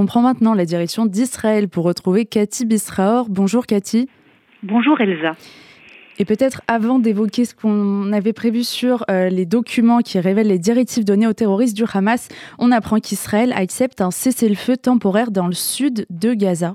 On prend maintenant la direction d'Israël pour retrouver Cathy Bisraor. Bonjour Cathy. Bonjour Elsa. Et peut-être avant d'évoquer ce qu'on avait prévu sur euh, les documents qui révèlent les directives données aux terroristes du Hamas, on apprend qu'Israël accepte un cessez-le-feu temporaire dans le sud de Gaza.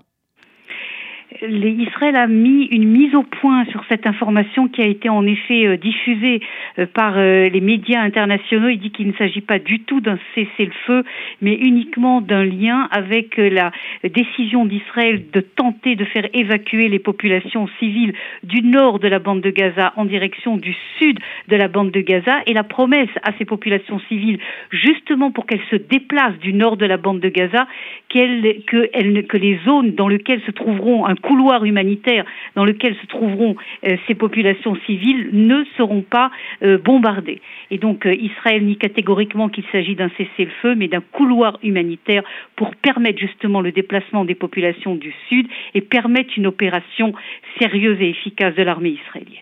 Israël a mis une mise au point sur cette information qui a été en effet euh, diffusée euh, par euh, les médias internationaux. Il dit qu'il ne s'agit pas du tout d'un cessez-le-feu, mais uniquement d'un lien avec la décision d'Israël de tenter de faire évacuer les populations civiles du nord de la bande de Gaza en direction du sud de la bande de Gaza et la promesse à ces populations civiles, justement pour qu'elles se déplacent du nord de la bande de Gaza, que, que les zones dans lesquelles se trouveront un couloir humanitaire dans lequel se trouveront euh, ces populations civiles ne seront pas euh, bombardées. Et donc euh, Israël nie catégoriquement qu'il s'agit d'un cessez-le-feu, mais d'un couloir humanitaire pour permettre justement le déplacement des populations du Sud et permettre une opération sérieuse et efficace de l'armée israélienne.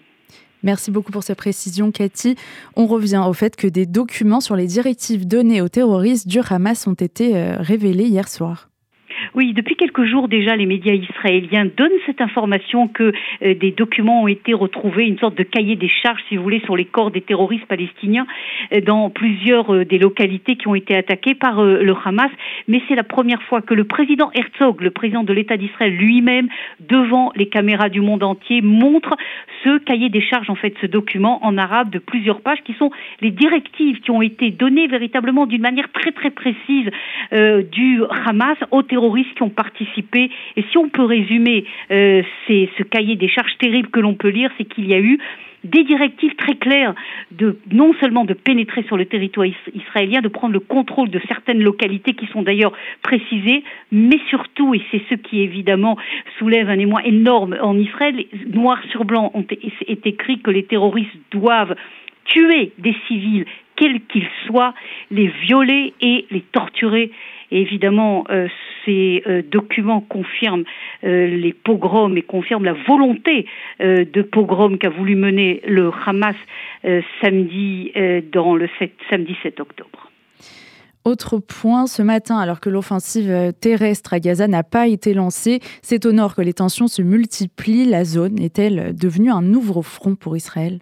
Merci beaucoup pour ces précisions, Cathy. On revient au fait que des documents sur les directives données aux terroristes du Hamas ont été révélés hier soir. Oui, depuis quelques jours déjà, les médias israéliens donnent cette information que euh, des documents ont été retrouvés, une sorte de cahier des charges, si vous voulez, sur les corps des terroristes palestiniens euh, dans plusieurs euh, des localités qui ont été attaquées par le Hamas. Mais c'est la première fois que le président Herzog, le président de l'État d'Israël lui-même, devant les caméras du monde entier, montre ce cahier des charges, en fait, ce document en arabe de plusieurs pages, qui sont les directives qui ont été données véritablement d'une manière très très précise du Hamas aux terroristes qui ont participé. Et si on peut résumer euh, ce cahier des charges terribles que l'on peut lire, c'est qu'il y a eu des directives très claires de non seulement de pénétrer sur le territoire israélien, de prendre le contrôle de certaines localités qui sont d'ailleurs précisées, mais surtout, et c'est ce qui évidemment soulève un émoi énorme en Israël, noir sur blanc est écrit que les terroristes doivent tuer des civils, quels qu'ils soient, les violer et les torturer et évidemment, euh, ces euh, documents confirment euh, les pogroms et confirment la volonté de pogrom qu'a voulu mener le Hamas samedi dans le 7, samedi 7 octobre. Autre point, ce matin, alors que l'offensive terrestre à Gaza n'a pas été lancée, c'est au nord que les tensions se multiplient. La zone est-elle devenue un nouveau front pour Israël?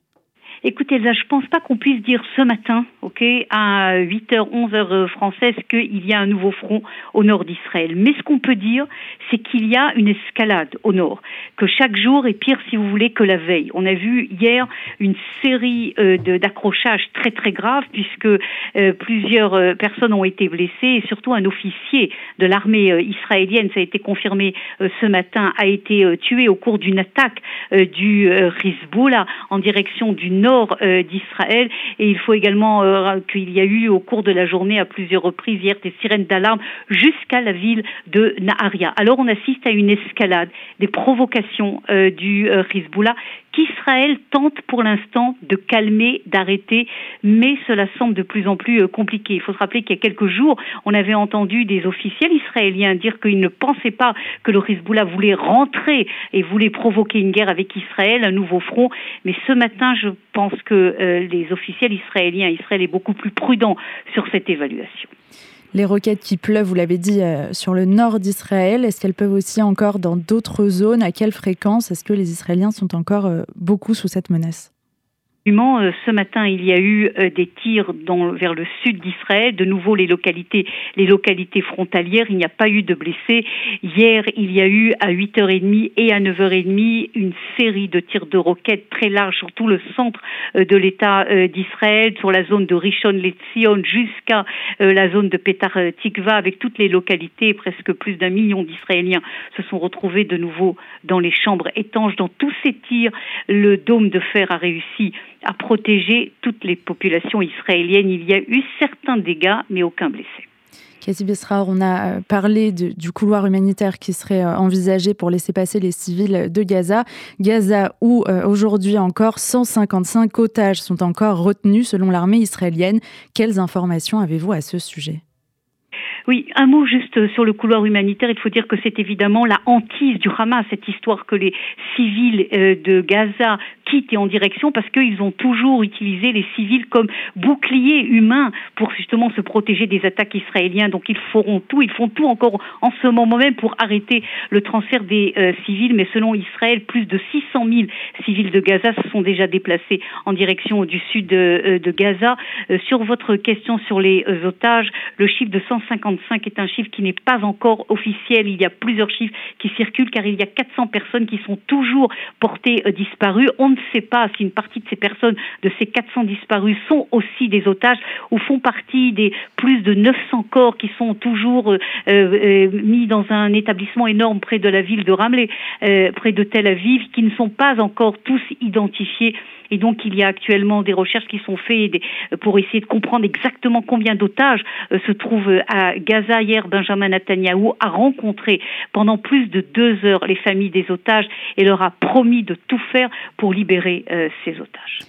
Écoutez, là, je pense pas qu'on puisse dire ce matin, ok, à 8h, 11h française, qu'il y a un nouveau front au nord d'Israël. Mais ce qu'on peut dire, c'est qu'il y a une escalade au nord, que chaque jour est pire, si vous voulez, que la veille. On a vu hier une série euh, d'accrochages très très graves, puisque euh, plusieurs euh, personnes ont été blessées, et surtout un officier de l'armée israélienne, ça a été confirmé ce matin, a été tué au cours d'une attaque du Hezbollah en direction du nord euh, d'Israël. Et il faut également euh, qu'il y a eu au cours de la journée à plusieurs reprises hier des sirènes d'alarme jusqu'à la ville de Naharia. Alors on assiste à une escalade des provocations euh, du Hezbollah qu'Israël tente pour l'instant de calmer, d'arrêter, mais cela semble de plus en plus compliqué. Il faut se rappeler qu'il y a quelques jours, on avait entendu des officiels israéliens dire qu'ils ne pensaient pas que le Hezbollah voulait rentrer et voulait provoquer une guerre avec Israël, un nouveau front. Mais ce matin, je pense que euh, les officiels israéliens, Israël est beaucoup plus prudent sur cette évaluation. Les roquettes qui pleuvent, vous l'avez dit, euh, sur le nord d'Israël, est-ce qu'elles peuvent aussi encore dans d'autres zones? À quelle fréquence? Est-ce que les Israéliens sont encore euh, beaucoup sous cette menace? Ce matin, il y a eu euh, des tirs dans, vers le sud d'Israël. De nouveau, les localités, les localités frontalières. Il n'y a pas eu de blessés. Hier, il y a eu à 8h30 et à 9h30 une série de tirs de roquettes très larges sur tout le centre euh, de l'État d'Israël, sur la zone de Rishon LeZion jusqu'à la zone de Petar Tikva, avec toutes les localités. Presque plus d'un million d'Israéliens se sont retrouvés de nouveau dans les chambres étanches. Dans tous ces tirs, le dôme de fer a réussi à protéger toutes les populations israéliennes. Il y a eu certains dégâts, mais aucun blessé. Cathy Bessrar, on a euh, parlé du couloir humanitaire qui serait euh, envisagé pour laisser passer les civils de Gaza. Gaza où euh, aujourd'hui encore 155 otages sont encore retenus selon l'armée israélienne. Quelles informations avez-vous à ce sujet? Oui, un mot juste sur le couloir humanitaire. Il faut dire que c'est évidemment la hantise du Hamas, cette histoire que les civils de Gaza quittent et en direction parce qu'ils ont toujours utilisé les civils comme boucliers humains pour justement se protéger des attaques israéliennes. Donc ils feront tout, ils font tout encore en ce moment même pour arrêter le transfert des euh, civils. Mais selon Israël, plus de 600 000 civils de Gaza se sont déjà déplacés en direction du sud de, euh, de Gaza. Euh, sur votre question sur les otages, le chiffre de 155 est un chiffre qui n'est pas encore officiel. Il y a plusieurs chiffres qui circulent car il y a 400 personnes qui sont toujours portées disparues. Sait pas si une partie de ces personnes, de ces 400 disparus, sont aussi des otages ou font partie des plus de 900 corps qui sont toujours mis dans un établissement énorme près de la ville de Ramleh, près de Tel Aviv, qui ne sont pas encore tous identifiés. Et donc, il y a actuellement des recherches qui sont faites pour essayer de comprendre exactement combien d'otages euh, se trouvent à Gaza. Hier, Benjamin Netanyahu a rencontré pendant plus de deux heures les familles des otages et leur a promis de tout faire pour libérer euh, ces otages.